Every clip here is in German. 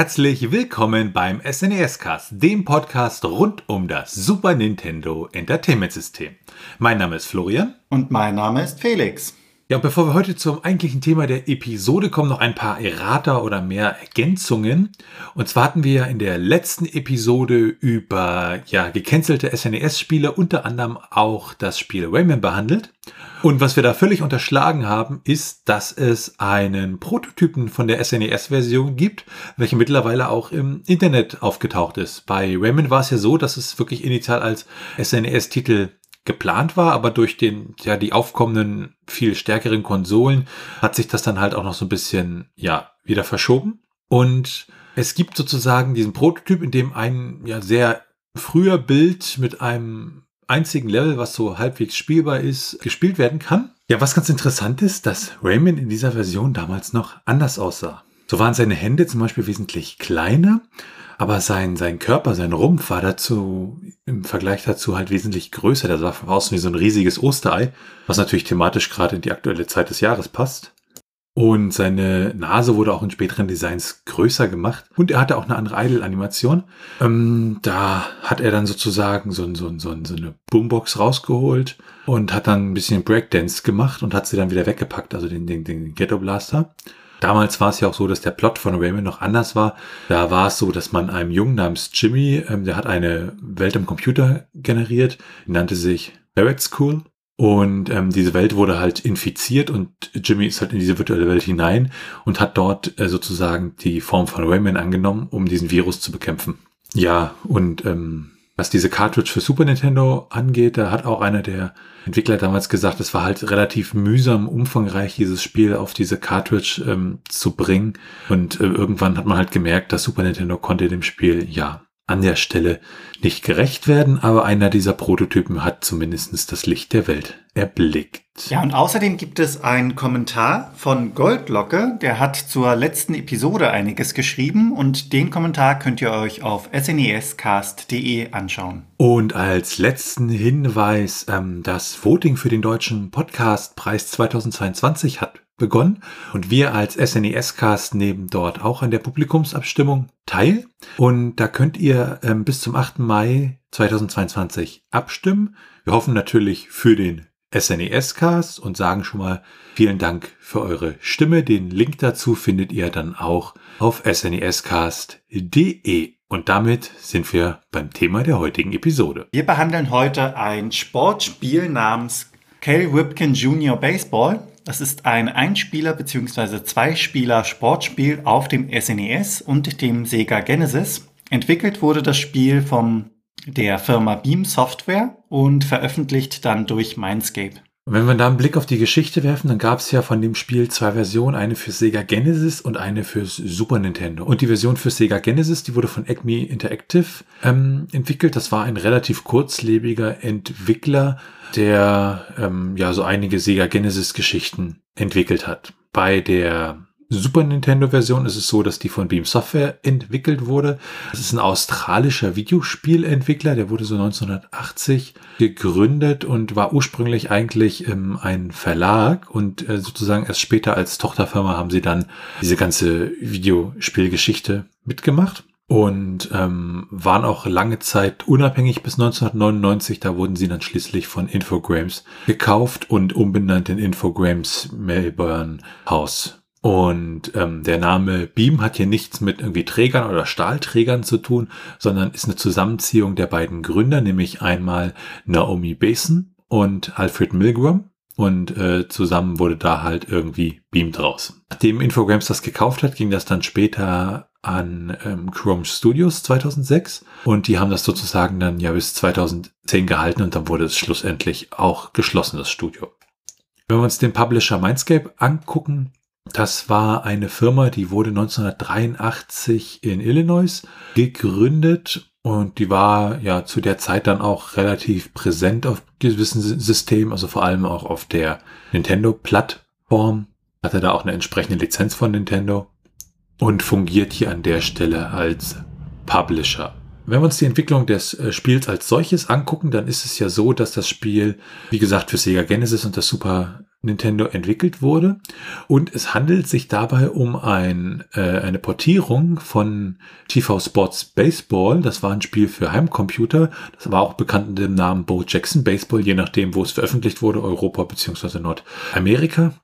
Herzlich willkommen beim SNES Cast, dem Podcast rund um das Super Nintendo Entertainment System. Mein Name ist Florian. Und mein Name ist Felix. Ja, und bevor wir heute zum eigentlichen Thema der Episode kommen, noch ein paar Errata oder mehr Ergänzungen. Und zwar hatten wir in der letzten Episode über ja, gecancelte SNES-Spiele, unter anderem auch das Spiel Rayman behandelt. Und was wir da völlig unterschlagen haben, ist, dass es einen Prototypen von der SNES-Version gibt, welcher mittlerweile auch im Internet aufgetaucht ist. Bei Rayman war es ja so, dass es wirklich initial als SNES-Titel geplant war, aber durch den, ja, die aufkommenden, viel stärkeren Konsolen hat sich das dann halt auch noch so ein bisschen, ja, wieder verschoben. Und es gibt sozusagen diesen Prototyp, in dem ein, ja, sehr früher Bild mit einem einzigen Level, was so halbwegs spielbar ist, gespielt werden kann. Ja, was ganz interessant ist, dass Rayman in dieser Version damals noch anders aussah. So waren seine Hände zum Beispiel wesentlich kleiner aber sein, sein Körper, sein Rumpf war dazu, im Vergleich dazu halt wesentlich größer. Der sah von außen wie so ein riesiges Osterei, was natürlich thematisch gerade in die aktuelle Zeit des Jahres passt. Und seine Nase wurde auch in späteren Designs größer gemacht. Und er hatte auch eine andere Idle-Animation. Ähm, da hat er dann sozusagen so, so, so, so eine Boombox rausgeholt und hat dann ein bisschen Breakdance gemacht und hat sie dann wieder weggepackt, also den, den, den Ghetto Blaster. Damals war es ja auch so, dass der Plot von Rayman noch anders war. Da war es so, dass man einem Jungen namens Jimmy, ähm, der hat eine Welt im Computer generiert, nannte sich Barrett School. Und ähm, diese Welt wurde halt infiziert und Jimmy ist halt in diese virtuelle Welt hinein und hat dort äh, sozusagen die Form von Rayman angenommen, um diesen Virus zu bekämpfen. Ja, und ähm, was diese Cartridge für Super Nintendo angeht, da hat auch einer der Entwickler damals gesagt, es war halt relativ mühsam, umfangreich dieses Spiel auf diese Cartridge ähm, zu bringen. Und äh, irgendwann hat man halt gemerkt, dass Super Nintendo konnte dem Spiel ja an der Stelle nicht gerecht werden, aber einer dieser Prototypen hat zumindest das Licht der Welt erblickt. Ja, und außerdem gibt es einen Kommentar von Goldlocke, der hat zur letzten Episode einiges geschrieben und den Kommentar könnt ihr euch auf snescast.de anschauen. Und als letzten Hinweis, ähm, das Voting für den Deutschen Podcastpreis 2022 hat begonnen und wir als SNES-Cast nehmen dort auch an der Publikumsabstimmung teil. Und da könnt ihr ähm, bis zum 8. Mai 2022 abstimmen. Wir hoffen natürlich für den SNES-Cast und sagen schon mal vielen Dank für eure Stimme. Den Link dazu findet ihr dann auch auf snescast.de. Und damit sind wir beim Thema der heutigen Episode. Wir behandeln heute ein Sportspiel namens Cal Ripken Junior Baseball. Das ist ein Einspieler- bzw. Zweispieler-Sportspiel auf dem SNES und dem Sega Genesis. Entwickelt wurde das Spiel von der Firma Beam Software und veröffentlicht dann durch Mindscape. wenn wir da einen Blick auf die Geschichte werfen, dann gab es ja von dem Spiel zwei Versionen, eine für Sega Genesis und eine für Super Nintendo. Und die Version für Sega Genesis, die wurde von Acme Interactive ähm, entwickelt. Das war ein relativ kurzlebiger Entwickler, der ähm, ja so einige Sega Genesis Geschichten entwickelt hat. Bei der Super Nintendo-Version ist es so, dass die von Beam Software entwickelt wurde. Das ist ein australischer Videospielentwickler, der wurde so 1980 gegründet und war ursprünglich eigentlich ähm, ein Verlag und äh, sozusagen erst später als Tochterfirma haben sie dann diese ganze Videospielgeschichte mitgemacht und ähm, waren auch lange Zeit unabhängig bis 1999. Da wurden sie dann schließlich von Infogrames gekauft und umbenannt in Infogrames Melbourne House. Und ähm, der Name Beam hat hier nichts mit irgendwie Trägern oder Stahlträgern zu tun, sondern ist eine Zusammenziehung der beiden Gründer, nämlich einmal Naomi Basin und Alfred Milgram. Und äh, zusammen wurde da halt irgendwie Beam draus. Nachdem Infogrames das gekauft hat, ging das dann später an ähm, Chrome Studios 2006 und die haben das sozusagen dann ja bis 2010 gehalten und dann wurde es schlussendlich auch geschlossen, das Studio. Wenn wir uns den Publisher Mindscape angucken, das war eine Firma, die wurde 1983 in Illinois gegründet und die war ja zu der Zeit dann auch relativ präsent auf gewissen Systemen, also vor allem auch auf der Nintendo-Plattform. Hatte da auch eine entsprechende Lizenz von Nintendo und fungiert hier an der Stelle als Publisher. Wenn wir uns die Entwicklung des äh, Spiels als solches angucken, dann ist es ja so, dass das Spiel, wie gesagt, für Sega Genesis und das Super Nintendo entwickelt wurde. Und es handelt sich dabei um ein, äh, eine Portierung von TV Sports Baseball. Das war ein Spiel für Heimcomputer. Das war auch bekannt unter dem Namen Bo Jackson Baseball, je nachdem, wo es veröffentlicht wurde, Europa bzw. Nordamerika.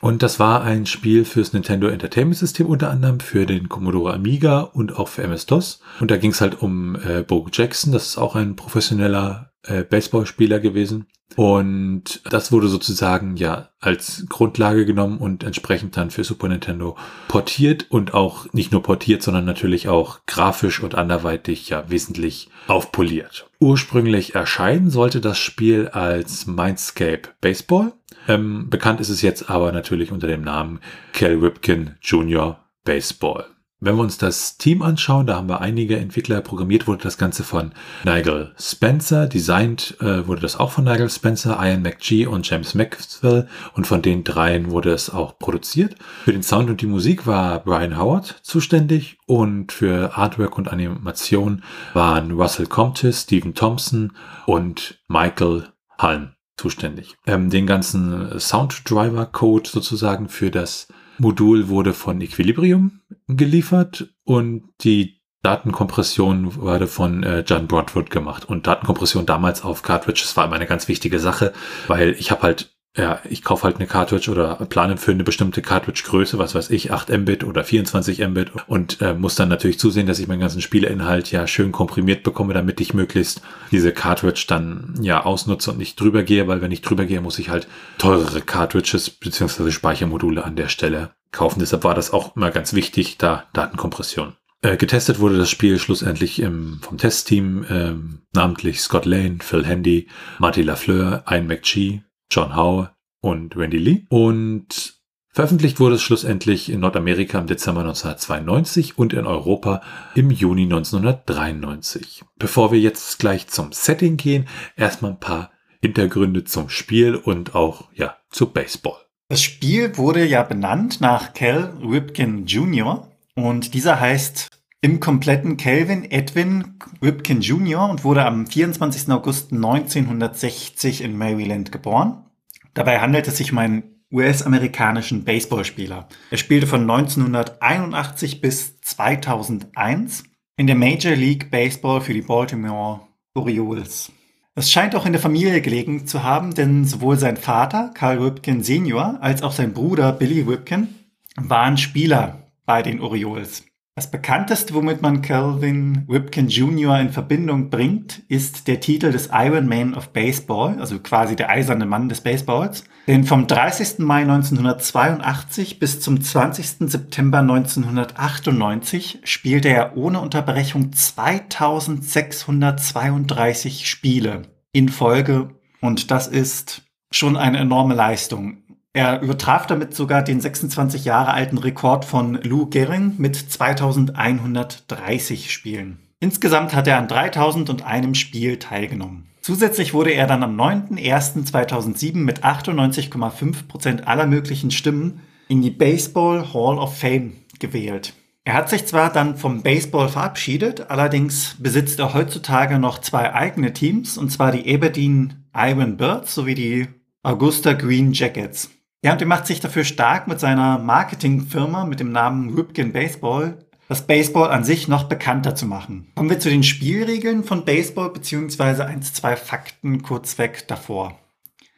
Und das war ein Spiel fürs Nintendo Entertainment System unter anderem, für den Commodore Amiga und auch für MS-DOS. Und da ging es halt um äh, Bo Jackson, das ist auch ein professioneller äh, Baseballspieler gewesen. Und das wurde sozusagen ja als Grundlage genommen und entsprechend dann für Super Nintendo portiert und auch nicht nur portiert, sondern natürlich auch grafisch und anderweitig ja wesentlich aufpoliert. Ursprünglich erscheinen sollte das Spiel als Mindscape Baseball. Ähm, bekannt ist es jetzt aber natürlich unter dem Namen Cal Ripken Jr. Baseball. Wenn wir uns das Team anschauen, da haben wir einige Entwickler programmiert, wurde das Ganze von Nigel Spencer, designt äh, wurde das auch von Nigel Spencer, Ian McGee und James Maxwell und von den dreien wurde es auch produziert. Für den Sound und die Musik war Brian Howard zuständig und für Artwork und Animation waren Russell Compton, Stephen Thompson und Michael Halm zuständig. Ähm, den ganzen Sound Driver Code sozusagen für das Modul wurde von Equilibrium geliefert und die Datenkompression wurde von äh, John Broadwood gemacht. Und Datenkompression damals auf Cartridges war immer eine ganz wichtige Sache, weil ich habe halt ja, ich kaufe halt eine Cartridge oder plane für eine bestimmte Cartridge-Größe, was weiß ich, 8 Mbit oder 24 Mbit und äh, muss dann natürlich zusehen, dass ich meinen ganzen Spieleinhalt ja schön komprimiert bekomme, damit ich möglichst diese Cartridge dann ja ausnutze und nicht drüber gehe, weil wenn ich drüber gehe, muss ich halt teurere Cartridges bzw. Speichermodule an der Stelle kaufen. Deshalb war das auch immer ganz wichtig, da Datenkompression. Äh, getestet wurde das Spiel schlussendlich im, vom Testteam, ähm, namentlich Scott Lane, Phil Handy, Marty Lafleur, Ian McGee, John Howe und Randy Lee. Und veröffentlicht wurde es schlussendlich in Nordamerika im Dezember 1992 und in Europa im Juni 1993. Bevor wir jetzt gleich zum Setting gehen, erstmal ein paar Hintergründe zum Spiel und auch ja zu Baseball. Das Spiel wurde ja benannt nach Cal Ripken Jr. und dieser heißt im kompletten Kelvin Edwin Ripken Jr. und wurde am 24. August 1960 in Maryland geboren. Dabei handelt es sich um einen US-amerikanischen Baseballspieler. Er spielte von 1981 bis 2001 in der Major League Baseball für die Baltimore Orioles. Es scheint auch in der Familie gelegen zu haben, denn sowohl sein Vater, Carl Ripken Senior, als auch sein Bruder Billy Ripken waren Spieler bei den Orioles. Das bekannteste, womit man Calvin Ripken Jr. in Verbindung bringt, ist der Titel des Iron Man of Baseball, also quasi der eiserne Mann des Baseballs. Denn vom 30. Mai 1982 bis zum 20. September 1998 spielte er ohne Unterbrechung 2632 Spiele in Folge. Und das ist schon eine enorme Leistung. Er übertraf damit sogar den 26 Jahre alten Rekord von Lou Gehring mit 2130 Spielen. Insgesamt hat er an 3001 Spiel teilgenommen. Zusätzlich wurde er dann am 9.01.2007 mit 98,5% aller möglichen Stimmen in die Baseball Hall of Fame gewählt. Er hat sich zwar dann vom Baseball verabschiedet, allerdings besitzt er heutzutage noch zwei eigene Teams, und zwar die Aberdeen Iron Birds sowie die Augusta Green Jackets. Ja, und er macht sich dafür stark mit seiner Marketingfirma mit dem Namen Ripken Baseball, das Baseball an sich noch bekannter zu machen. Kommen wir zu den Spielregeln von Baseball beziehungsweise eins, zwei Fakten kurzweg davor.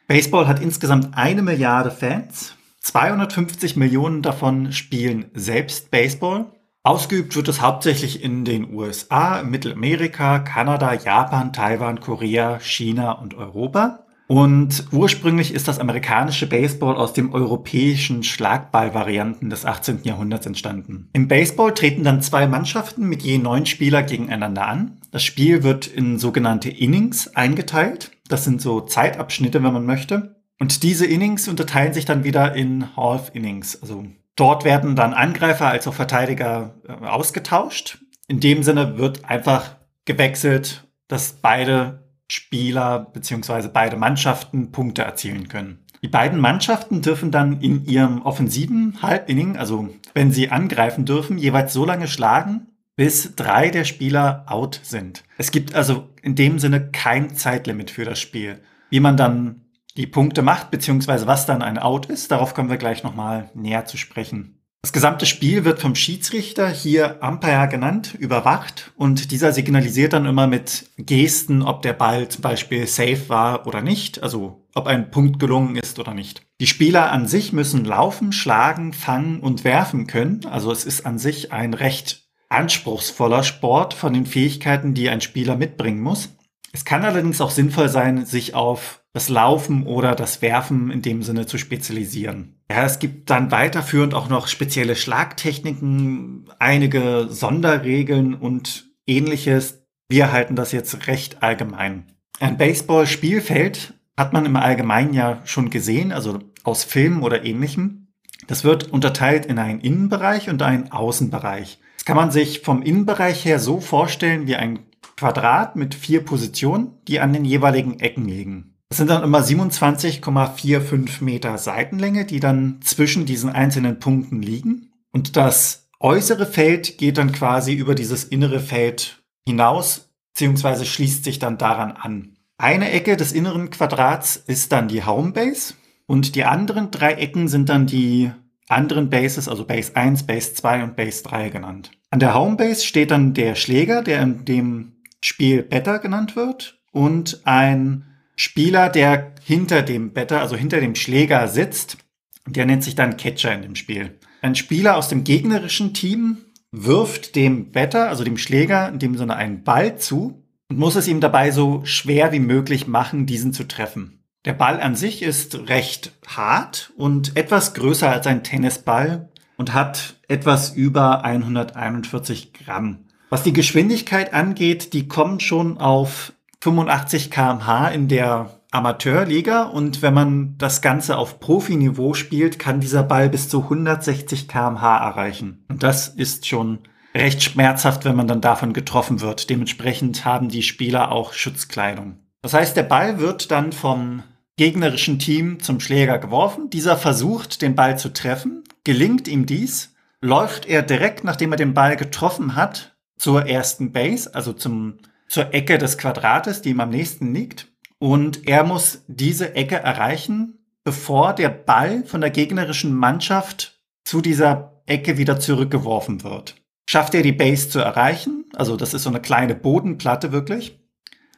Baseball hat insgesamt eine Milliarde Fans. 250 Millionen davon spielen selbst Baseball. Ausgeübt wird es hauptsächlich in den USA, Mittelamerika, Kanada, Japan, Taiwan, Korea, China und Europa. Und ursprünglich ist das amerikanische Baseball aus dem europäischen Schlagballvarianten des 18. Jahrhunderts entstanden. Im Baseball treten dann zwei Mannschaften mit je neun Spieler gegeneinander an. Das Spiel wird in sogenannte Innings eingeteilt. Das sind so Zeitabschnitte, wenn man möchte. Und diese Innings unterteilen sich dann wieder in Half Innings. Also dort werden dann Angreifer als auch Verteidiger äh, ausgetauscht. In dem Sinne wird einfach gewechselt, dass beide Spieler beziehungsweise beide Mannschaften Punkte erzielen können. Die beiden Mannschaften dürfen dann in ihrem offensiven Halbinning, also wenn sie angreifen dürfen, jeweils so lange schlagen, bis drei der Spieler out sind. Es gibt also in dem Sinne kein Zeitlimit für das Spiel. Wie man dann die Punkte macht, beziehungsweise was dann ein Out ist. Darauf kommen wir gleich nochmal näher zu sprechen. Das gesamte Spiel wird vom Schiedsrichter, hier Umpire genannt, überwacht und dieser signalisiert dann immer mit Gesten, ob der Ball zum Beispiel safe war oder nicht, also ob ein Punkt gelungen ist oder nicht. Die Spieler an sich müssen laufen, schlagen, fangen und werfen können, also es ist an sich ein recht anspruchsvoller Sport von den Fähigkeiten, die ein Spieler mitbringen muss. Es kann allerdings auch sinnvoll sein, sich auf das Laufen oder das Werfen in dem Sinne zu spezialisieren. Ja, es gibt dann weiterführend auch noch spezielle Schlagtechniken, einige Sonderregeln und ähnliches. Wir halten das jetzt recht allgemein. Ein Baseball-Spielfeld hat man im Allgemeinen ja schon gesehen, also aus Filmen oder ähnlichem. Das wird unterteilt in einen Innenbereich und einen Außenbereich. Das kann man sich vom Innenbereich her so vorstellen wie ein Quadrat mit vier Positionen, die an den jeweiligen Ecken liegen. Das sind dann immer 27,45 Meter Seitenlänge, die dann zwischen diesen einzelnen Punkten liegen. Und das äußere Feld geht dann quasi über dieses innere Feld hinaus, beziehungsweise schließt sich dann daran an. Eine Ecke des inneren Quadrats ist dann die Homebase und die anderen drei Ecken sind dann die anderen Bases, also Base 1, Base 2 und Base 3 genannt. An der Homebase steht dann der Schläger, der in dem Spiel Better genannt wird und ein Spieler, der hinter dem Better, also hinter dem Schläger sitzt, der nennt sich dann Catcher in dem Spiel. Ein Spieler aus dem gegnerischen Team wirft dem Better, also dem Schläger, in dem Sinne einen Ball zu und muss es ihm dabei so schwer wie möglich machen, diesen zu treffen. Der Ball an sich ist recht hart und etwas größer als ein Tennisball und hat etwas über 141 Gramm. Was die Geschwindigkeit angeht, die kommen schon auf 85 kmh in der Amateurliga und wenn man das Ganze auf Profiniveau spielt, kann dieser Ball bis zu 160 kmh erreichen. Und das ist schon recht schmerzhaft, wenn man dann davon getroffen wird. Dementsprechend haben die Spieler auch Schutzkleidung. Das heißt, der Ball wird dann vom gegnerischen Team zum Schläger geworfen. Dieser versucht, den Ball zu treffen. Gelingt ihm dies, läuft er direkt, nachdem er den Ball getroffen hat, zur ersten Base, also zum zur Ecke des Quadrates, die ihm am nächsten liegt. Und er muss diese Ecke erreichen, bevor der Ball von der gegnerischen Mannschaft zu dieser Ecke wieder zurückgeworfen wird. Schafft er die Base zu erreichen, also das ist so eine kleine Bodenplatte wirklich,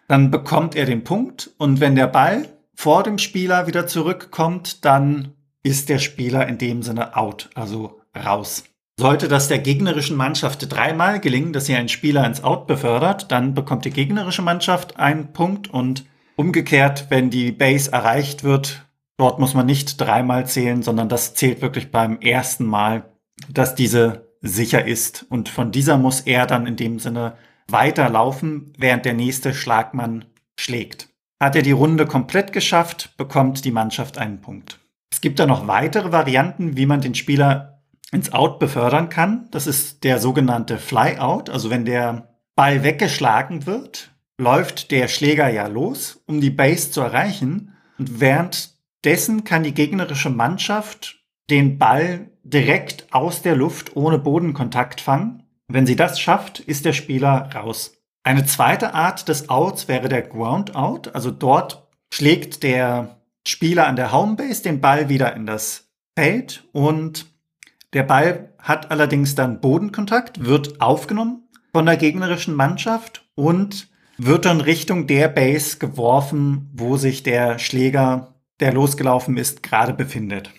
dann bekommt er den Punkt und wenn der Ball vor dem Spieler wieder zurückkommt, dann ist der Spieler in dem Sinne out, also raus. Sollte das der gegnerischen Mannschaft dreimal gelingen, dass sie einen Spieler ins Out befördert, dann bekommt die gegnerische Mannschaft einen Punkt und umgekehrt, wenn die Base erreicht wird, dort muss man nicht dreimal zählen, sondern das zählt wirklich beim ersten Mal, dass diese sicher ist. Und von dieser muss er dann in dem Sinne weiterlaufen, während der nächste Schlagmann schlägt. Hat er die Runde komplett geschafft, bekommt die Mannschaft einen Punkt. Es gibt da noch weitere Varianten, wie man den Spieler ins Out befördern kann. Das ist der sogenannte Flyout. Also wenn der Ball weggeschlagen wird, läuft der Schläger ja los, um die Base zu erreichen. Und währenddessen kann die gegnerische Mannschaft den Ball direkt aus der Luft ohne Bodenkontakt fangen. Wenn sie das schafft, ist der Spieler raus. Eine zweite Art des Outs wäre der Ground Out. Also dort schlägt der Spieler an der Homebase den Ball wieder in das Feld und der Ball hat allerdings dann Bodenkontakt, wird aufgenommen von der gegnerischen Mannschaft und wird dann Richtung der Base geworfen, wo sich der Schläger, der losgelaufen ist, gerade befindet.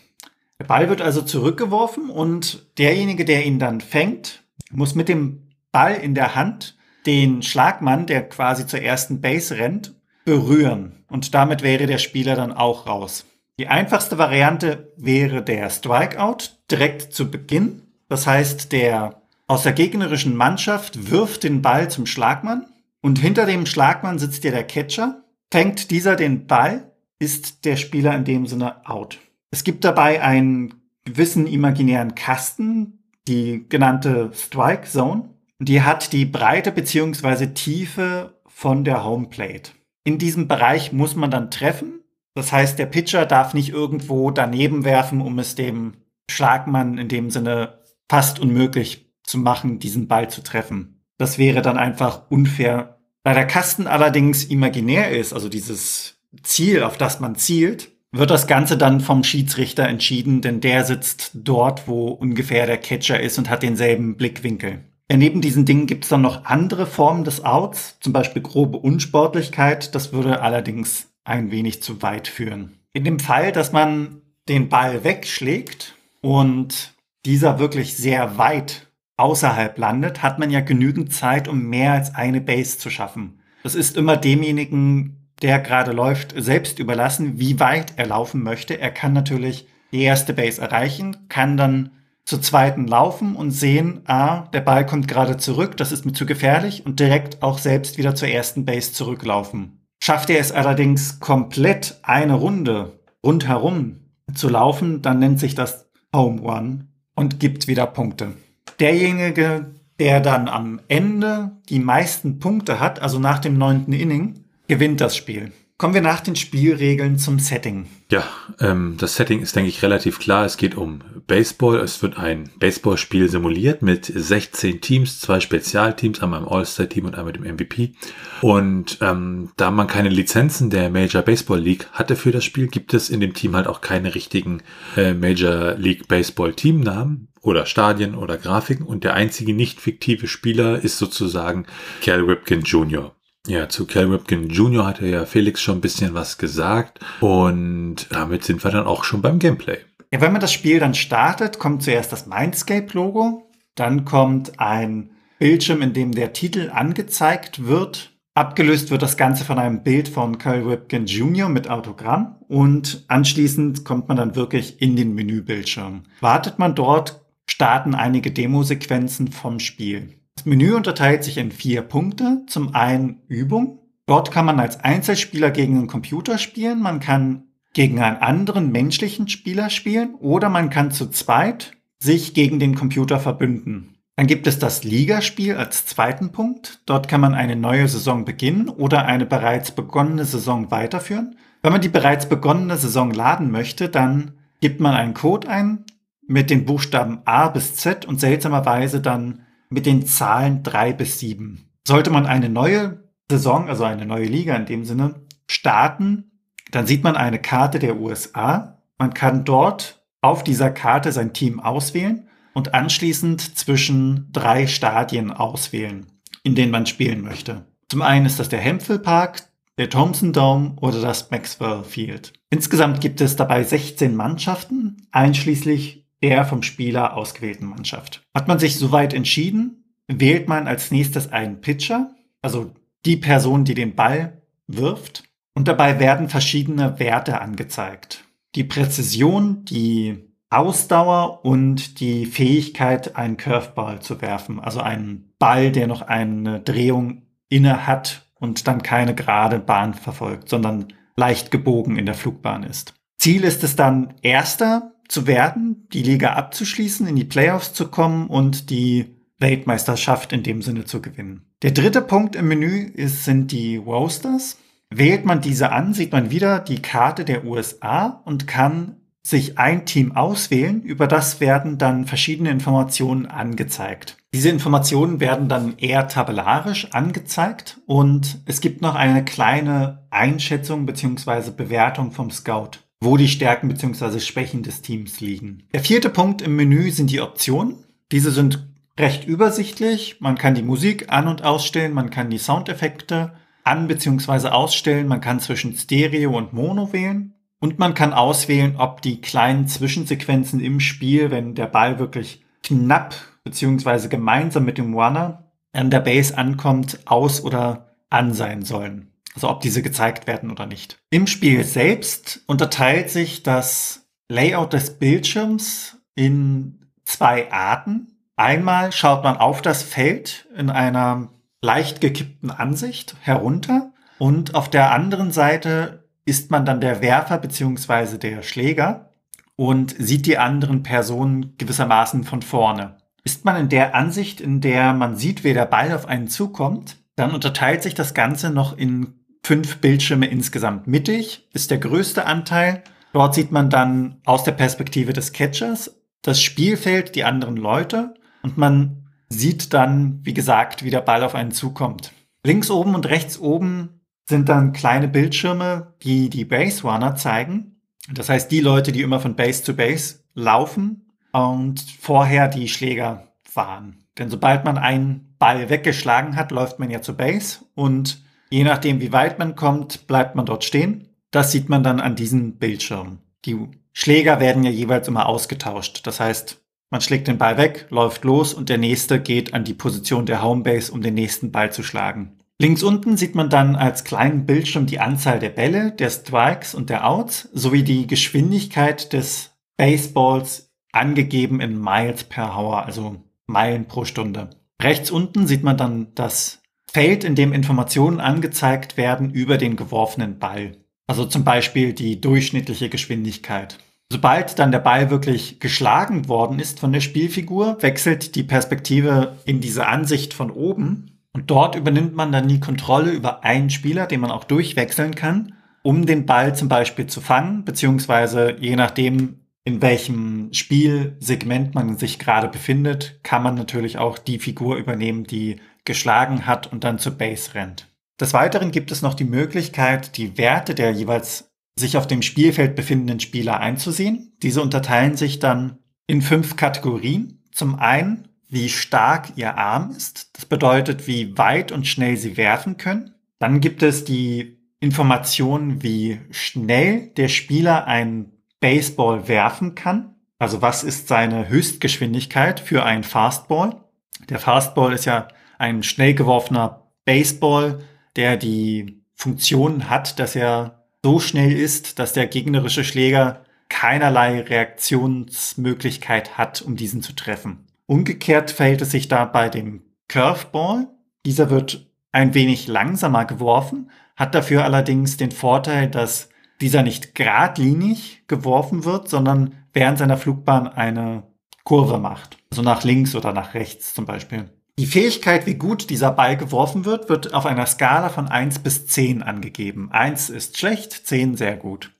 Der Ball wird also zurückgeworfen und derjenige, der ihn dann fängt, muss mit dem Ball in der Hand den Schlagmann, der quasi zur ersten Base rennt, berühren. Und damit wäre der Spieler dann auch raus. Die einfachste Variante wäre der Strikeout direkt zu Beginn. Das heißt, der aus der gegnerischen Mannschaft wirft den Ball zum Schlagmann und hinter dem Schlagmann sitzt ja der Catcher. Fängt dieser den Ball, ist der Spieler in dem Sinne out. Es gibt dabei einen gewissen imaginären Kasten, die genannte Strike Zone. Die hat die Breite bzw. Tiefe von der Homeplate. In diesem Bereich muss man dann treffen das heißt, der Pitcher darf nicht irgendwo daneben werfen, um es dem Schlagmann in dem Sinne fast unmöglich zu machen, diesen Ball zu treffen. Das wäre dann einfach unfair. Da der Kasten allerdings imaginär ist, also dieses Ziel, auf das man zielt, wird das Ganze dann vom Schiedsrichter entschieden, denn der sitzt dort, wo ungefähr der Catcher ist und hat denselben Blickwinkel. Ja, neben diesen Dingen gibt es dann noch andere Formen des Outs, zum Beispiel grobe Unsportlichkeit. Das würde allerdings ein wenig zu weit führen. In dem Fall, dass man den Ball wegschlägt und dieser wirklich sehr weit außerhalb landet, hat man ja genügend Zeit, um mehr als eine Base zu schaffen. Das ist immer demjenigen, der gerade läuft, selbst überlassen, wie weit er laufen möchte. Er kann natürlich die erste Base erreichen, kann dann zur zweiten laufen und sehen, ah, der Ball kommt gerade zurück, das ist mir zu gefährlich und direkt auch selbst wieder zur ersten Base zurücklaufen. Schafft er es allerdings komplett eine Runde rundherum zu laufen, dann nennt sich das Home Run und gibt wieder Punkte. Derjenige, der dann am Ende die meisten Punkte hat, also nach dem neunten Inning, gewinnt das Spiel. Kommen wir nach den Spielregeln zum Setting. Ja, ähm, das Setting ist, denke ich, relativ klar. Es geht um Baseball. Es wird ein Baseballspiel simuliert mit 16 Teams, zwei Spezialteams, einmal im All-Star-Team und einmal dem MVP. Und ähm, da man keine Lizenzen der Major Baseball League hatte für das Spiel, gibt es in dem Team halt auch keine richtigen äh, Major League Baseball Teamnamen oder Stadien oder Grafiken. Und der einzige nicht fiktive Spieler ist sozusagen Cal Ripken Jr. Ja, zu Cal Ripken Jr. hatte ja Felix schon ein bisschen was gesagt und damit sind wir dann auch schon beim Gameplay. Ja, wenn man das Spiel dann startet, kommt zuerst das Mindscape-Logo, dann kommt ein Bildschirm, in dem der Titel angezeigt wird. Abgelöst wird das Ganze von einem Bild von Cal Ripken Jr. mit Autogramm und anschließend kommt man dann wirklich in den Menübildschirm. Wartet man dort, starten einige Demosequenzen vom Spiel. Das Menü unterteilt sich in vier Punkte. Zum einen Übung. Dort kann man als Einzelspieler gegen einen Computer spielen. Man kann gegen einen anderen menschlichen Spieler spielen oder man kann zu zweit sich gegen den Computer verbünden. Dann gibt es das Ligaspiel als zweiten Punkt. Dort kann man eine neue Saison beginnen oder eine bereits begonnene Saison weiterführen. Wenn man die bereits begonnene Saison laden möchte, dann gibt man einen Code ein mit den Buchstaben A bis Z und seltsamerweise dann mit den Zahlen drei bis sieben. Sollte man eine neue Saison, also eine neue Liga in dem Sinne, starten, dann sieht man eine Karte der USA. Man kann dort auf dieser Karte sein Team auswählen und anschließend zwischen drei Stadien auswählen, in denen man spielen möchte. Zum einen ist das der Hemphill Park, der Thompson Dome oder das Maxwell Field. Insgesamt gibt es dabei 16 Mannschaften, einschließlich der vom Spieler ausgewählten Mannschaft. Hat man sich soweit entschieden, wählt man als nächstes einen Pitcher, also die Person, die den Ball wirft. Und dabei werden verschiedene Werte angezeigt. Die Präzision, die Ausdauer und die Fähigkeit, einen Curveball zu werfen. Also einen Ball, der noch eine Drehung inne hat und dann keine gerade Bahn verfolgt, sondern leicht gebogen in der Flugbahn ist. Ziel ist es dann, erster zu werden, die Liga abzuschließen, in die Playoffs zu kommen und die Weltmeisterschaft in dem Sinne zu gewinnen. Der dritte Punkt im Menü ist, sind die Roasters. Wählt man diese an, sieht man wieder die Karte der USA und kann sich ein Team auswählen. Über das werden dann verschiedene Informationen angezeigt. Diese Informationen werden dann eher tabellarisch angezeigt und es gibt noch eine kleine Einschätzung bzw. Bewertung vom Scout wo die Stärken bzw. Schwächen des Teams liegen. Der vierte Punkt im Menü sind die Optionen. Diese sind recht übersichtlich. Man kann die Musik an- und ausstellen, man kann die Soundeffekte an- bzw. ausstellen, man kann zwischen Stereo und Mono wählen und man kann auswählen, ob die kleinen Zwischensequenzen im Spiel, wenn der Ball wirklich knapp bzw. gemeinsam mit dem Runner an der Base ankommt, aus oder an sein sollen. Also ob diese gezeigt werden oder nicht. Im Spiel selbst unterteilt sich das Layout des Bildschirms in zwei Arten. Einmal schaut man auf das Feld in einer leicht gekippten Ansicht herunter und auf der anderen Seite ist man dann der Werfer bzw. der Schläger und sieht die anderen Personen gewissermaßen von vorne. Ist man in der Ansicht, in der man sieht, wie der Ball auf einen zukommt, dann unterteilt sich das Ganze noch in fünf Bildschirme insgesamt. Mittig ist der größte Anteil. Dort sieht man dann aus der Perspektive des Catchers das Spielfeld, die anderen Leute und man sieht dann, wie gesagt, wie der Ball auf einen zukommt. Links oben und rechts oben sind dann kleine Bildschirme, die die Base Runner zeigen. Das heißt, die Leute, die immer von Base zu Base laufen und vorher die Schläger fahren. Denn sobald man einen Ball weggeschlagen hat, läuft man ja zur Base und je nachdem, wie weit man kommt, bleibt man dort stehen. Das sieht man dann an diesen Bildschirmen. Die Schläger werden ja jeweils immer ausgetauscht. Das heißt, man schlägt den Ball weg, läuft los und der nächste geht an die Position der Homebase, um den nächsten Ball zu schlagen. Links unten sieht man dann als kleinen Bildschirm die Anzahl der Bälle, der Strikes und der Outs sowie die Geschwindigkeit des Baseballs angegeben in Miles per Hour, also Meilen pro Stunde. Rechts unten sieht man dann das Feld, in dem Informationen angezeigt werden über den geworfenen Ball. Also zum Beispiel die durchschnittliche Geschwindigkeit. Sobald dann der Ball wirklich geschlagen worden ist von der Spielfigur, wechselt die Perspektive in diese Ansicht von oben und dort übernimmt man dann die Kontrolle über einen Spieler, den man auch durchwechseln kann, um den Ball zum Beispiel zu fangen, beziehungsweise je nachdem, in welchem Spielsegment man sich gerade befindet, kann man natürlich auch die Figur übernehmen, die geschlagen hat und dann zur Base rennt. Des Weiteren gibt es noch die Möglichkeit, die Werte der jeweils sich auf dem Spielfeld befindenden Spieler einzusehen. Diese unterteilen sich dann in fünf Kategorien. Zum einen, wie stark ihr Arm ist. Das bedeutet, wie weit und schnell sie werfen können. Dann gibt es die Information, wie schnell der Spieler einen Baseball werfen kann. Also was ist seine Höchstgeschwindigkeit für einen Fastball? Der Fastball ist ja ein schnell geworfener Baseball, der die Funktion hat, dass er so schnell ist, dass der gegnerische Schläger keinerlei Reaktionsmöglichkeit hat, um diesen zu treffen. Umgekehrt verhält es sich da bei dem Curveball. Dieser wird ein wenig langsamer geworfen, hat dafür allerdings den Vorteil, dass dieser nicht geradlinig geworfen wird, sondern während seiner Flugbahn eine Kurve macht. Also nach links oder nach rechts zum Beispiel. Die Fähigkeit, wie gut dieser Ball geworfen wird, wird auf einer Skala von 1 bis 10 angegeben. 1 ist schlecht, 10 sehr gut.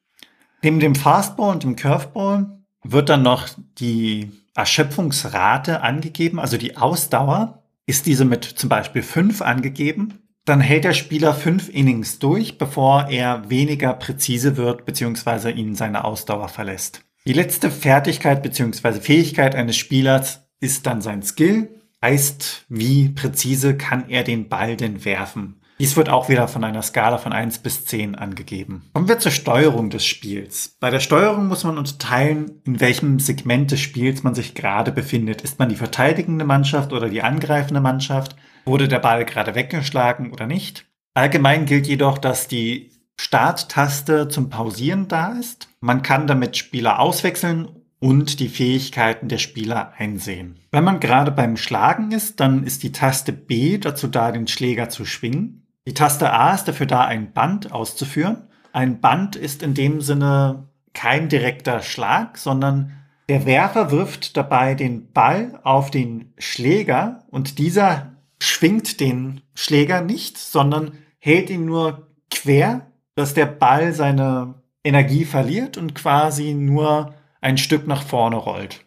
Neben dem Fastball und dem Curveball wird dann noch die Erschöpfungsrate angegeben, also die Ausdauer. Ist diese mit zum Beispiel 5 angegeben, dann hält der Spieler 5 Innings durch, bevor er weniger präzise wird bzw. ihn seine Ausdauer verlässt. Die letzte Fertigkeit bzw. Fähigkeit eines Spielers ist dann sein Skill heißt, wie präzise kann er den Ball denn werfen? Dies wird auch wieder von einer Skala von 1 bis 10 angegeben. Kommen wir zur Steuerung des Spiels. Bei der Steuerung muss man unterteilen, in welchem Segment des Spiels man sich gerade befindet. Ist man die verteidigende Mannschaft oder die angreifende Mannschaft? Wurde der Ball gerade weggeschlagen oder nicht? Allgemein gilt jedoch, dass die Starttaste zum Pausieren da ist. Man kann damit Spieler auswechseln und die Fähigkeiten der Spieler einsehen. Wenn man gerade beim Schlagen ist, dann ist die Taste B dazu da, den Schläger zu schwingen. Die Taste A ist dafür da, ein Band auszuführen. Ein Band ist in dem Sinne kein direkter Schlag, sondern der Werfer wirft dabei den Ball auf den Schläger und dieser schwingt den Schläger nicht, sondern hält ihn nur quer, dass der Ball seine Energie verliert und quasi nur ein Stück nach vorne rollt.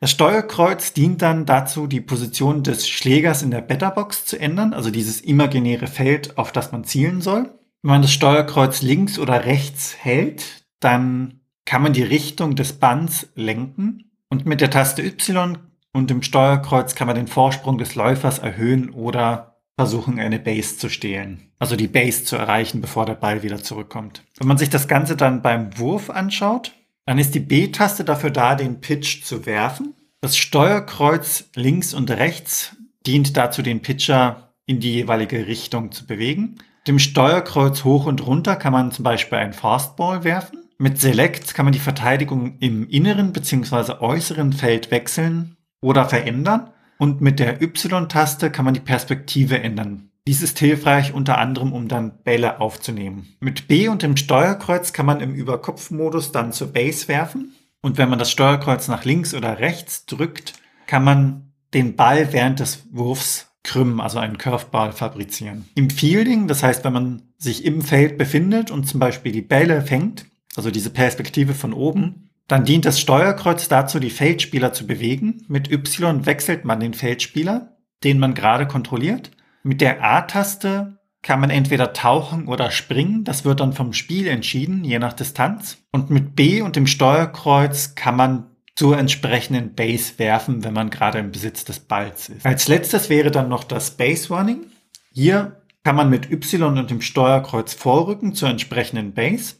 Das Steuerkreuz dient dann dazu, die Position des Schlägers in der Betterbox zu ändern, also dieses imaginäre Feld, auf das man zielen soll. Wenn man das Steuerkreuz links oder rechts hält, dann kann man die Richtung des Bands lenken und mit der Taste Y und dem Steuerkreuz kann man den Vorsprung des Läufers erhöhen oder versuchen, eine Base zu stehlen. Also die Base zu erreichen, bevor der Ball wieder zurückkommt. Wenn man sich das Ganze dann beim Wurf anschaut, dann ist die B-Taste dafür da, den Pitch zu werfen. Das Steuerkreuz links und rechts dient dazu, den Pitcher in die jeweilige Richtung zu bewegen. Dem Steuerkreuz hoch und runter kann man zum Beispiel einen Fastball werfen. Mit Select kann man die Verteidigung im inneren bzw. äußeren Feld wechseln oder verändern. Und mit der Y-Taste kann man die Perspektive ändern. Dies ist hilfreich unter anderem, um dann Bälle aufzunehmen. Mit B und dem Steuerkreuz kann man im Überkopfmodus dann zur Base werfen. Und wenn man das Steuerkreuz nach links oder rechts drückt, kann man den Ball während des Wurfs krümmen, also einen Curveball fabrizieren. Im Fielding, das heißt, wenn man sich im Feld befindet und zum Beispiel die Bälle fängt, also diese Perspektive von oben, dann dient das Steuerkreuz dazu, die Feldspieler zu bewegen. Mit Y wechselt man den Feldspieler, den man gerade kontrolliert. Mit der A-Taste kann man entweder tauchen oder springen. Das wird dann vom Spiel entschieden, je nach Distanz. Und mit B und dem Steuerkreuz kann man zur entsprechenden Base werfen, wenn man gerade im Besitz des Balls ist. Als letztes wäre dann noch das Base Running. Hier kann man mit Y und dem Steuerkreuz vorrücken zur entsprechenden Base.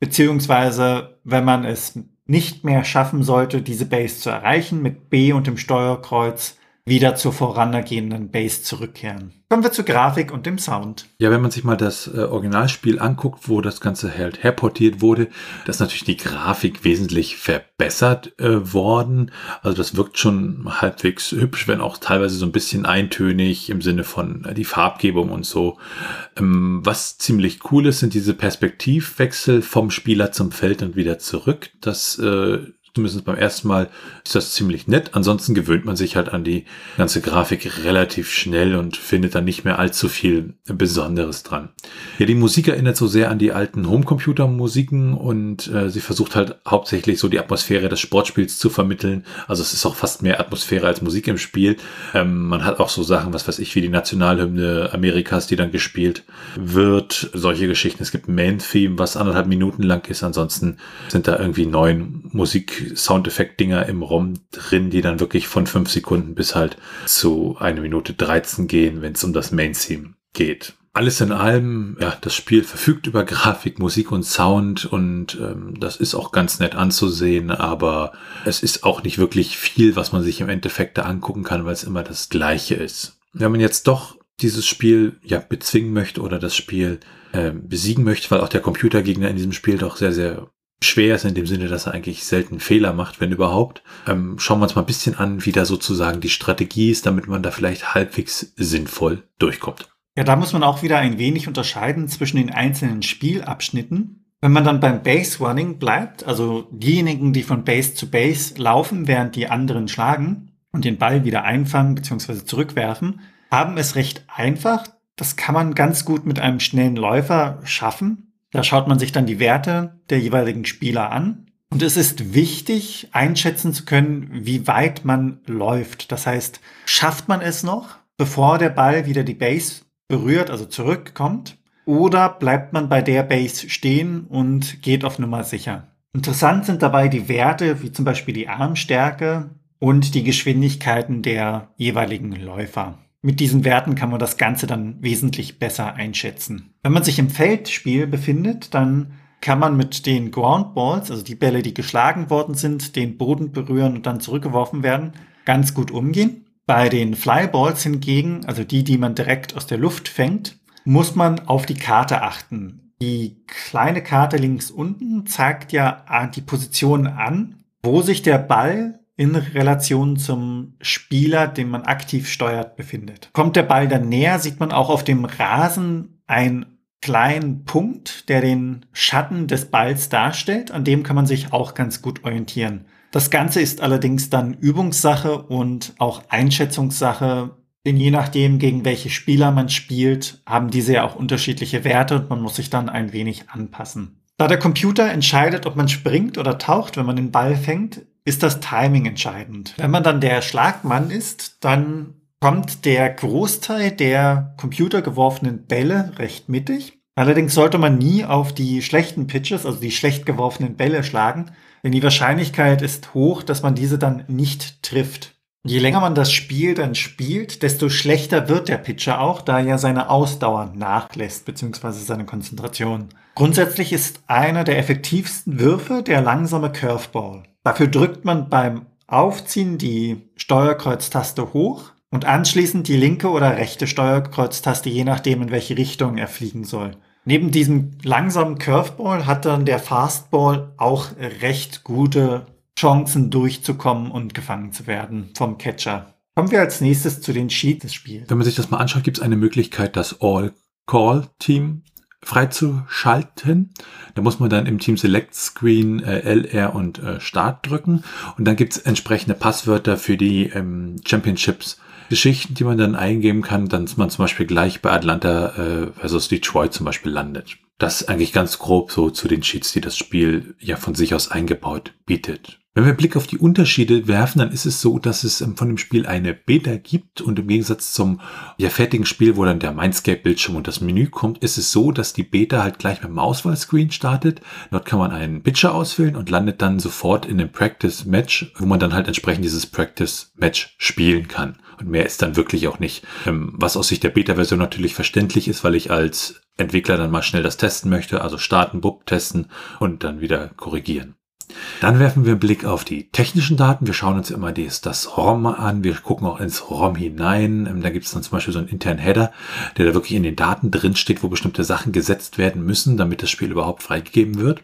Beziehungsweise, wenn man es nicht mehr schaffen sollte, diese Base zu erreichen, mit B und dem Steuerkreuz wieder zur vorangehenden Base zurückkehren. Kommen wir zur Grafik und dem Sound. Ja, wenn man sich mal das äh, Originalspiel anguckt, wo das Ganze halt herportiert wurde, da ist natürlich die Grafik wesentlich verbessert äh, worden. Also das wirkt schon halbwegs hübsch, wenn auch teilweise so ein bisschen eintönig im Sinne von äh, die Farbgebung und so. Ähm, was ziemlich cool ist, sind diese Perspektivwechsel vom Spieler zum Feld und wieder zurück. Das äh, zumindest beim ersten Mal ist das ziemlich nett. Ansonsten gewöhnt man sich halt an die ganze Grafik relativ schnell und findet dann nicht mehr allzu viel Besonderes dran. Ja, die Musik erinnert so sehr an die alten Homecomputer-Musiken und äh, sie versucht halt hauptsächlich so die Atmosphäre des Sportspiels zu vermitteln. Also es ist auch fast mehr Atmosphäre als Musik im Spiel. Ähm, man hat auch so Sachen, was weiß ich, wie die Nationalhymne Amerikas, die dann gespielt wird. Solche Geschichten. Es gibt ein Main-Theme, was anderthalb Minuten lang ist. Ansonsten sind da irgendwie neun Musik Soundeffekt-Dinger im ROM drin, die dann wirklich von fünf Sekunden bis halt zu eine Minute 13 gehen, wenn es um das Main-Theme geht. Alles in allem, ja, das Spiel verfügt über Grafik, Musik und Sound und ähm, das ist auch ganz nett anzusehen, aber es ist auch nicht wirklich viel, was man sich im Endeffekt da angucken kann, weil es immer das gleiche ist. Wenn man jetzt doch dieses Spiel ja bezwingen möchte oder das Spiel äh, besiegen möchte, weil auch der Computergegner in diesem Spiel doch sehr, sehr schwer ist in dem Sinne, dass er eigentlich selten Fehler macht, wenn überhaupt. Ähm, schauen wir uns mal ein bisschen an, wie da sozusagen die Strategie ist, damit man da vielleicht halbwegs sinnvoll durchkommt. Ja, da muss man auch wieder ein wenig unterscheiden zwischen den einzelnen Spielabschnitten. Wenn man dann beim Base Running bleibt, also diejenigen, die von Base zu Base laufen, während die anderen schlagen und den Ball wieder einfangen bzw. zurückwerfen, haben es recht einfach. Das kann man ganz gut mit einem schnellen Läufer schaffen. Da schaut man sich dann die Werte der jeweiligen Spieler an. Und es ist wichtig, einschätzen zu können, wie weit man läuft. Das heißt, schafft man es noch, bevor der Ball wieder die Base berührt, also zurückkommt? Oder bleibt man bei der Base stehen und geht auf Nummer sicher? Interessant sind dabei die Werte, wie zum Beispiel die Armstärke und die Geschwindigkeiten der jeweiligen Läufer. Mit diesen Werten kann man das Ganze dann wesentlich besser einschätzen. Wenn man sich im Feldspiel befindet, dann kann man mit den Ground Balls, also die Bälle, die geschlagen worden sind, den Boden berühren und dann zurückgeworfen werden, ganz gut umgehen. Bei den Flyballs hingegen, also die, die man direkt aus der Luft fängt, muss man auf die Karte achten. Die kleine Karte links unten zeigt ja die Position an, wo sich der Ball in Relation zum Spieler, den man aktiv steuert, befindet. Kommt der Ball dann näher, sieht man auch auf dem Rasen einen kleinen Punkt, der den Schatten des Balls darstellt. An dem kann man sich auch ganz gut orientieren. Das Ganze ist allerdings dann Übungssache und auch Einschätzungssache, denn je nachdem, gegen welche Spieler man spielt, haben diese ja auch unterschiedliche Werte und man muss sich dann ein wenig anpassen. Da der Computer entscheidet, ob man springt oder taucht, wenn man den Ball fängt, ist das Timing entscheidend. Wenn man dann der Schlagmann ist, dann kommt der Großteil der computergeworfenen Bälle recht mittig. Allerdings sollte man nie auf die schlechten Pitches, also die schlecht geworfenen Bälle schlagen, denn die Wahrscheinlichkeit ist hoch, dass man diese dann nicht trifft. Je länger man das Spiel dann spielt, desto schlechter wird der Pitcher auch, da er seine Ausdauer nachlässt bzw. seine Konzentration. Grundsätzlich ist einer der effektivsten Würfe der langsame Curveball. Dafür drückt man beim Aufziehen die Steuerkreuztaste hoch und anschließend die linke oder rechte Steuerkreuztaste, je nachdem, in welche Richtung er fliegen soll. Neben diesem langsamen Curveball hat dann der Fastball auch recht gute Chancen durchzukommen und gefangen zu werden vom Catcher. Kommen wir als nächstes zu den Cheats des Spiels. Wenn man sich das mal anschaut, gibt es eine Möglichkeit, das All-Call-Team freizuschalten. Da muss man dann im Team Select Screen äh, LR und äh, Start drücken und dann gibt's entsprechende Passwörter für die ähm, Championships Geschichten, die man dann eingeben kann, dann man zum Beispiel gleich bei Atlanta äh, versus Detroit zum Beispiel landet. Das ist eigentlich ganz grob so zu den Cheats, die das Spiel ja von sich aus eingebaut bietet. Wenn wir einen Blick auf die Unterschiede werfen, dann ist es so, dass es ähm, von dem Spiel eine Beta gibt und im Gegensatz zum ja, fertigen Spiel, wo dann der Mindscape-Bildschirm und das Menü kommt, ist es so, dass die Beta halt gleich mit dem Auswahlscreen startet. Dort kann man einen Pitcher auswählen und landet dann sofort in einem Practice-Match, wo man dann halt entsprechend dieses Practice-Match spielen kann. Und mehr ist dann wirklich auch nicht. Ähm, was aus Sicht der Beta-Version natürlich verständlich ist, weil ich als Entwickler dann mal schnell das testen möchte, also starten, bub, testen und dann wieder korrigieren. Dann werfen wir einen Blick auf die technischen Daten. Wir schauen uns immer das, ROM an. Wir gucken auch ins ROM hinein. Ähm, da gibt es dann zum Beispiel so einen internen Header, der da wirklich in den Daten drin steht, wo bestimmte Sachen gesetzt werden müssen, damit das Spiel überhaupt freigegeben wird.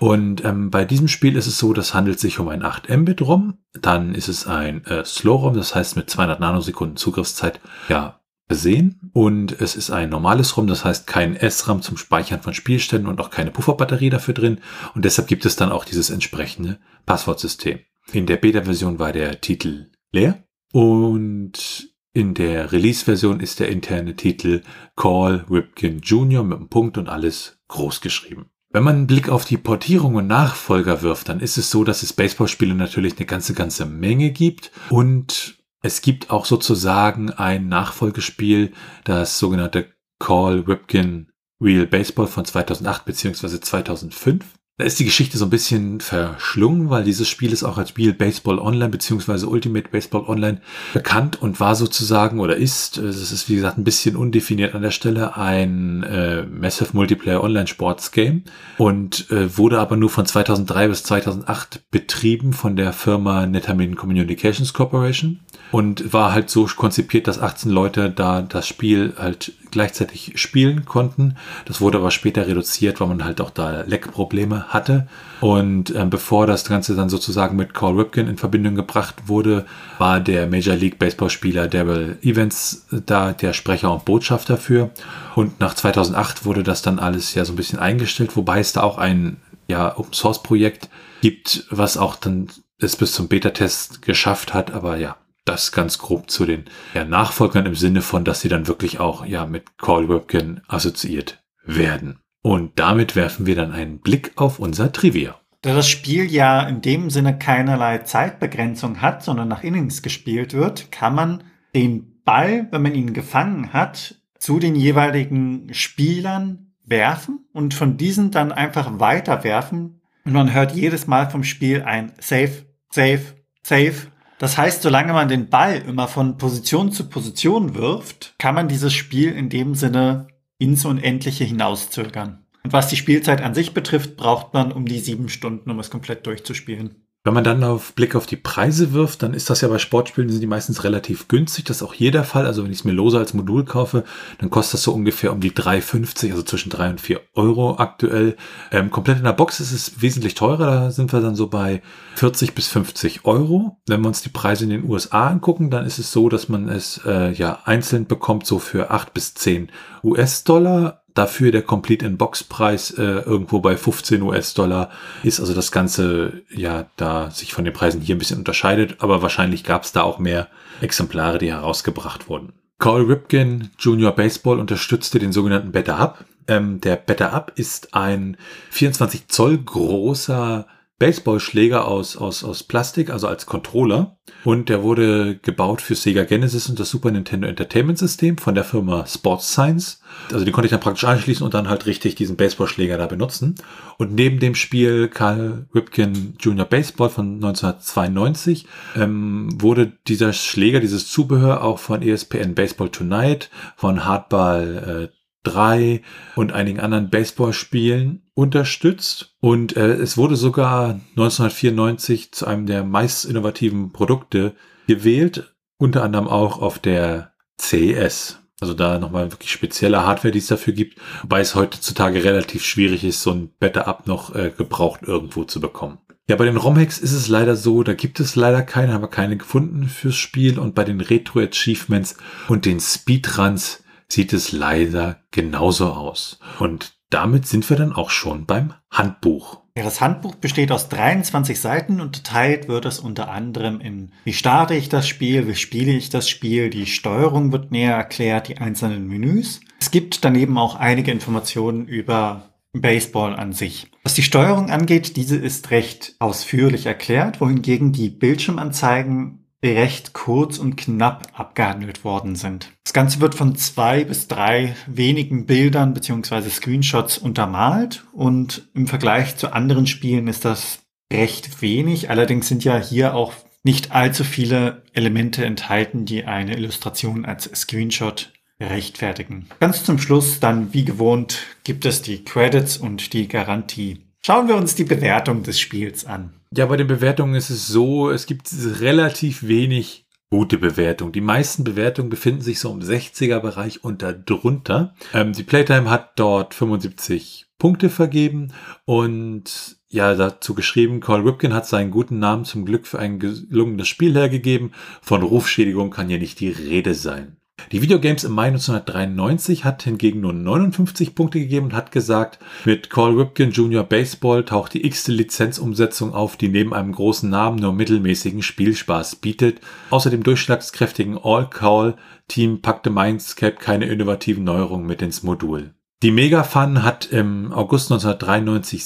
Und ähm, bei diesem Spiel ist es so, das handelt sich um ein 8 Mbit ROM. Dann ist es ein äh, Slow ROM, das heißt mit 200 Nanosekunden Zugriffszeit, ja, versehen und es ist ein normales ROM, das heißt kein SRAM zum Speichern von Spielständen und auch keine Pufferbatterie dafür drin und deshalb gibt es dann auch dieses entsprechende Passwortsystem. In der Beta-Version war der Titel leer und in der Release-Version ist der interne Titel Call Ripken Jr. mit einem Punkt und alles groß geschrieben. Wenn man einen Blick auf die Portierung und Nachfolger wirft, dann ist es so, dass es Baseballspiele natürlich eine ganze, ganze Menge gibt und es gibt auch sozusagen ein Nachfolgespiel, das sogenannte Call Ripken Real Baseball von 2008 bzw. 2005. Da ist die Geschichte so ein bisschen verschlungen, weil dieses Spiel ist auch als Real Baseball Online bzw. Ultimate Baseball Online bekannt und war sozusagen oder ist, es ist wie gesagt ein bisschen undefiniert an der Stelle, ein äh, Massive Multiplayer Online Sports Game und äh, wurde aber nur von 2003 bis 2008 betrieben von der Firma Netamin Communications Corporation und war halt so konzipiert, dass 18 Leute da das Spiel halt gleichzeitig spielen konnten. Das wurde aber später reduziert, weil man halt auch da Leckprobleme hatte. Und äh, bevor das Ganze dann sozusagen mit Carl Ripken in Verbindung gebracht wurde, war der Major League Baseball Spieler Daryl Evans da der Sprecher und Botschafter für. Und nach 2008 wurde das dann alles ja so ein bisschen eingestellt, wobei es da auch ein ja, Open Source Projekt gibt, was auch dann es bis zum Beta-Test geschafft hat. Aber ja, das ganz grob zu den ja, Nachfolgern im Sinne von, dass sie dann wirklich auch ja mit Call Webkin assoziiert werden. Und damit werfen wir dann einen Blick auf unser Trivia. Da das Spiel ja in dem Sinne keinerlei Zeitbegrenzung hat, sondern nach Innings gespielt wird, kann man den Ball, wenn man ihn gefangen hat, zu den jeweiligen Spielern werfen und von diesen dann einfach weiterwerfen. Und man hört jedes Mal vom Spiel ein Safe, Safe, Safe das heißt, solange man den Ball immer von Position zu Position wirft, kann man dieses Spiel in dem Sinne ins Unendliche hinauszögern. Und was die Spielzeit an sich betrifft, braucht man um die sieben Stunden, um es komplett durchzuspielen. Wenn man dann auf Blick auf die Preise wirft, dann ist das ja bei Sportspielen, sind die meistens relativ günstig. Das ist auch hier der Fall. Also wenn ich es mir lose als Modul kaufe, dann kostet das so ungefähr um die 3,50, also zwischen 3 und 4 Euro aktuell. Ähm, komplett in der Box ist es wesentlich teurer. Da sind wir dann so bei 40 bis 50 Euro. Wenn wir uns die Preise in den USA angucken, dann ist es so, dass man es äh, ja einzeln bekommt, so für 8 bis 10 US-Dollar dafür der Complete in Box Preis äh, irgendwo bei 15 US-Dollar ist. Also das Ganze ja da sich von den Preisen hier ein bisschen unterscheidet, aber wahrscheinlich gab es da auch mehr Exemplare, die herausgebracht wurden. Carl Ripken Junior Baseball unterstützte den sogenannten Better Up. Ähm, der Better Up ist ein 24 Zoll großer Baseballschläger aus, aus, aus Plastik, also als Controller. Und der wurde gebaut für Sega Genesis und das Super Nintendo Entertainment System von der Firma Sports Science. Also den konnte ich dann praktisch anschließen und dann halt richtig diesen Baseballschläger da benutzen. Und neben dem Spiel Carl Ripken Junior Baseball von 1992 ähm, wurde dieser Schläger, dieses Zubehör auch von ESPN Baseball Tonight, von Hardball äh, 3 und einigen anderen Baseballspielen unterstützt. Und äh, es wurde sogar 1994 zu einem der meist innovativen Produkte gewählt, unter anderem auch auf der CES. Also da nochmal wirklich spezielle Hardware, die es dafür gibt, wobei es heutzutage relativ schwierig ist, so ein Better-Up noch äh, gebraucht irgendwo zu bekommen. Ja, bei den ROM-Hacks ist es leider so, da gibt es leider keine, haben wir keine gefunden fürs Spiel und bei den Retro-Achievements und den Speedruns sieht es leider genauso aus. Und damit sind wir dann auch schon beim Handbuch. Ja, das Handbuch besteht aus 23 Seiten und unterteilt wird es unter anderem in, wie starte ich das Spiel, wie spiele ich das Spiel, die Steuerung wird näher erklärt, die einzelnen Menüs. Es gibt daneben auch einige Informationen über Baseball an sich. Was die Steuerung angeht, diese ist recht ausführlich erklärt, wohingegen die Bildschirmanzeigen recht kurz und knapp abgehandelt worden sind. Das Ganze wird von zwei bis drei wenigen Bildern beziehungsweise Screenshots untermalt und im Vergleich zu anderen Spielen ist das recht wenig. Allerdings sind ja hier auch nicht allzu viele Elemente enthalten, die eine Illustration als Screenshot rechtfertigen. Ganz zum Schluss dann, wie gewohnt, gibt es die Credits und die Garantie. Schauen wir uns die Bewertung des Spiels an. Ja, bei den Bewertungen ist es so, es gibt relativ wenig gute Bewertungen. Die meisten Bewertungen befinden sich so im 60er-Bereich und darunter. Ähm, die Playtime hat dort 75 Punkte vergeben und ja, dazu geschrieben, Carl Ripken hat seinen guten Namen zum Glück für ein gelungenes Spiel hergegeben. Von Rufschädigung kann ja nicht die Rede sein. Die Videogames im Mai 1993 hat hingegen nur 59 Punkte gegeben und hat gesagt, mit Carl Ripken Jr. Baseball taucht die x-te Lizenzumsetzung auf, die neben einem großen Namen nur mittelmäßigen Spielspaß bietet. Außer dem durchschlagskräftigen All-Call-Team packte Mindscape keine innovativen Neuerungen mit ins Modul. Die Mega Fun hat im August 1993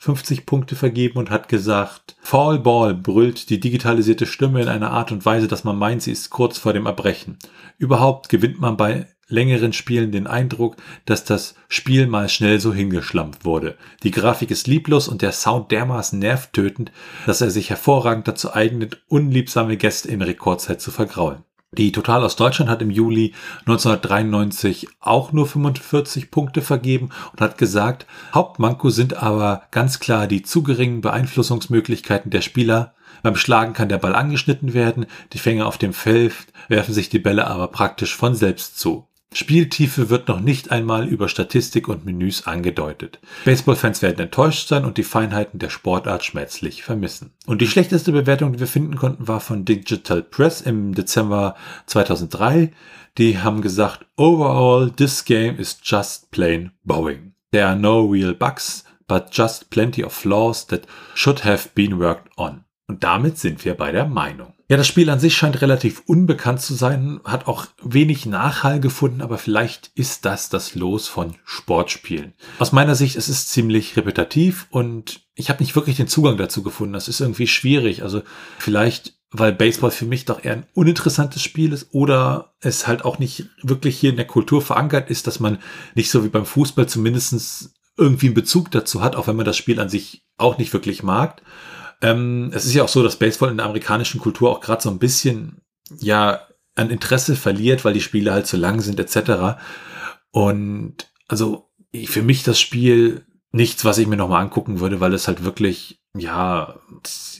57 Punkte vergeben und hat gesagt, Fall Ball brüllt die digitalisierte Stimme in einer Art und Weise, dass man meint, sie ist kurz vor dem Erbrechen. Überhaupt gewinnt man bei längeren Spielen den Eindruck, dass das Spiel mal schnell so hingeschlampt wurde. Die Grafik ist lieblos und der Sound dermaßen nervtötend, dass er sich hervorragend dazu eignet, unliebsame Gäste in Rekordzeit zu vergraulen. Die Total aus Deutschland hat im Juli 1993 auch nur 45 Punkte vergeben und hat gesagt, Hauptmanko sind aber ganz klar die zu geringen Beeinflussungsmöglichkeiten der Spieler. Beim Schlagen kann der Ball angeschnitten werden, die Fänger auf dem Feld werfen sich die Bälle aber praktisch von selbst zu. Spieltiefe wird noch nicht einmal über Statistik und Menüs angedeutet. Baseballfans werden enttäuscht sein und die Feinheiten der Sportart schmerzlich vermissen. Und die schlechteste Bewertung, die wir finden konnten, war von Digital Press im Dezember 2003. Die haben gesagt, overall, this game is just plain bowing. There are no real bugs, but just plenty of flaws that should have been worked on. Und damit sind wir bei der Meinung. Ja, das Spiel an sich scheint relativ unbekannt zu sein, hat auch wenig Nachhall gefunden, aber vielleicht ist das das Los von Sportspielen. Aus meiner Sicht ist es ziemlich repetitiv und ich habe nicht wirklich den Zugang dazu gefunden. Das ist irgendwie schwierig. Also vielleicht, weil Baseball für mich doch eher ein uninteressantes Spiel ist oder es halt auch nicht wirklich hier in der Kultur verankert ist, dass man nicht so wie beim Fußball zumindestens irgendwie einen Bezug dazu hat, auch wenn man das Spiel an sich auch nicht wirklich mag. Ähm, es ist ja auch so, dass Baseball in der amerikanischen Kultur auch gerade so ein bisschen, ja, an Interesse verliert, weil die Spiele halt zu lang sind, etc. Und also für mich das Spiel nichts, was ich mir nochmal angucken würde, weil es halt wirklich, ja,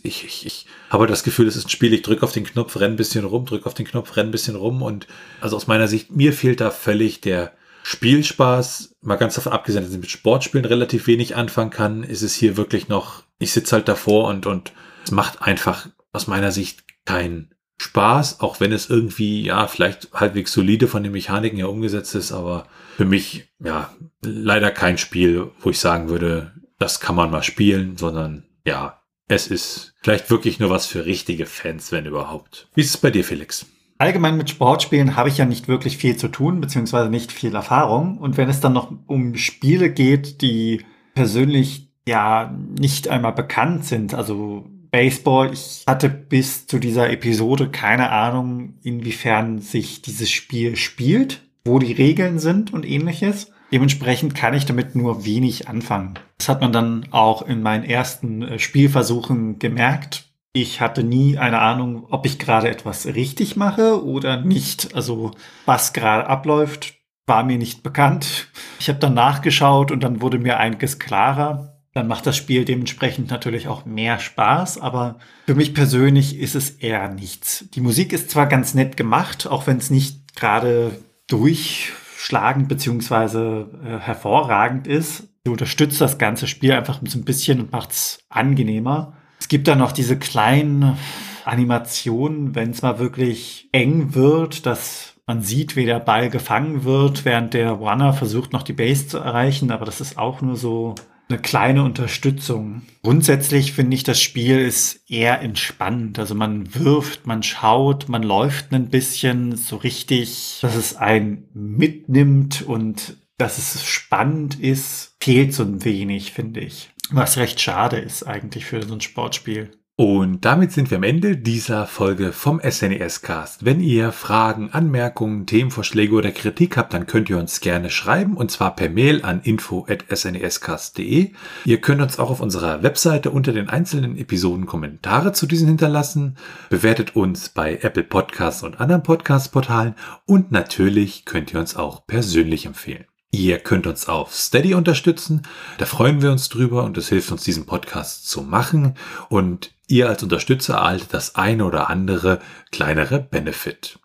ich, ich, ich habe das Gefühl, es ist ein Spiel, ich drücke auf den Knopf, renn ein bisschen rum, drücke auf den Knopf, renn ein bisschen rum und also aus meiner Sicht, mir fehlt da völlig der Spielspaß, mal ganz davon abgesehen, dass ich mit Sportspielen relativ wenig anfangen kann, ist es hier wirklich noch, ich sitze halt davor und, und es macht einfach aus meiner Sicht keinen Spaß, auch wenn es irgendwie, ja, vielleicht halbwegs solide von den Mechaniken her umgesetzt ist, aber für mich, ja, leider kein Spiel, wo ich sagen würde, das kann man mal spielen, sondern ja, es ist vielleicht wirklich nur was für richtige Fans, wenn überhaupt. Wie ist es bei dir, Felix? Allgemein mit Sportspielen habe ich ja nicht wirklich viel zu tun, beziehungsweise nicht viel Erfahrung. Und wenn es dann noch um Spiele geht, die persönlich ja nicht einmal bekannt sind, also Baseball, ich hatte bis zu dieser Episode keine Ahnung, inwiefern sich dieses Spiel spielt, wo die Regeln sind und ähnliches. Dementsprechend kann ich damit nur wenig anfangen. Das hat man dann auch in meinen ersten äh, Spielversuchen gemerkt, ich hatte nie eine Ahnung, ob ich gerade etwas richtig mache oder nicht. Also was gerade abläuft, war mir nicht bekannt. Ich habe dann nachgeschaut und dann wurde mir einiges klarer. Dann macht das Spiel dementsprechend natürlich auch mehr Spaß, aber für mich persönlich ist es eher nichts. Die Musik ist zwar ganz nett gemacht, auch wenn es nicht gerade durchschlagend beziehungsweise äh, hervorragend ist. Sie unterstützt das ganze Spiel einfach so ein bisschen und macht es angenehmer. Es gibt dann noch diese kleinen Animationen, wenn es mal wirklich eng wird, dass man sieht, wie der Ball gefangen wird, während der Runner versucht noch die Base zu erreichen, aber das ist auch nur so eine kleine Unterstützung. Grundsätzlich finde ich, das Spiel ist eher entspannt. Also man wirft, man schaut, man läuft ein bisschen so richtig, dass es einen mitnimmt und dass es spannend ist, fehlt so ein wenig, finde ich. Was recht schade ist eigentlich für so ein Sportspiel. Und damit sind wir am Ende dieser Folge vom SNES Cast. Wenn ihr Fragen, Anmerkungen, Themenvorschläge oder Kritik habt, dann könnt ihr uns gerne schreiben und zwar per Mail an info@snescast.de. Ihr könnt uns auch auf unserer Webseite unter den einzelnen Episoden Kommentare zu diesen hinterlassen. Bewertet uns bei Apple Podcasts und anderen Podcast Portalen und natürlich könnt ihr uns auch persönlich empfehlen. Ihr könnt uns auf Steady unterstützen. Da freuen wir uns drüber und es hilft uns, diesen Podcast zu machen. Und ihr als Unterstützer erhaltet das eine oder andere kleinere Benefit.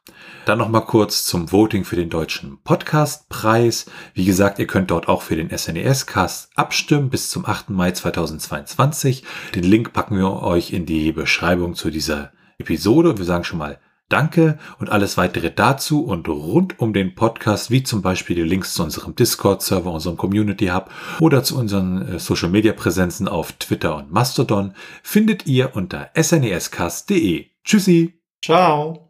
Dann nochmal kurz zum Voting für den deutschen Podcastpreis. Wie gesagt, ihr könnt dort auch für den SNES-Cast abstimmen bis zum 8. Mai 2022. Den Link packen wir euch in die Beschreibung zu dieser Episode. Wir sagen schon mal Danke und alles weitere dazu und rund um den Podcast, wie zum Beispiel die Links zu unserem Discord-Server, unserem Community Hub oder zu unseren äh, Social-Media-Präsenzen auf Twitter und Mastodon, findet ihr unter snescast.de. Tschüssi. Ciao.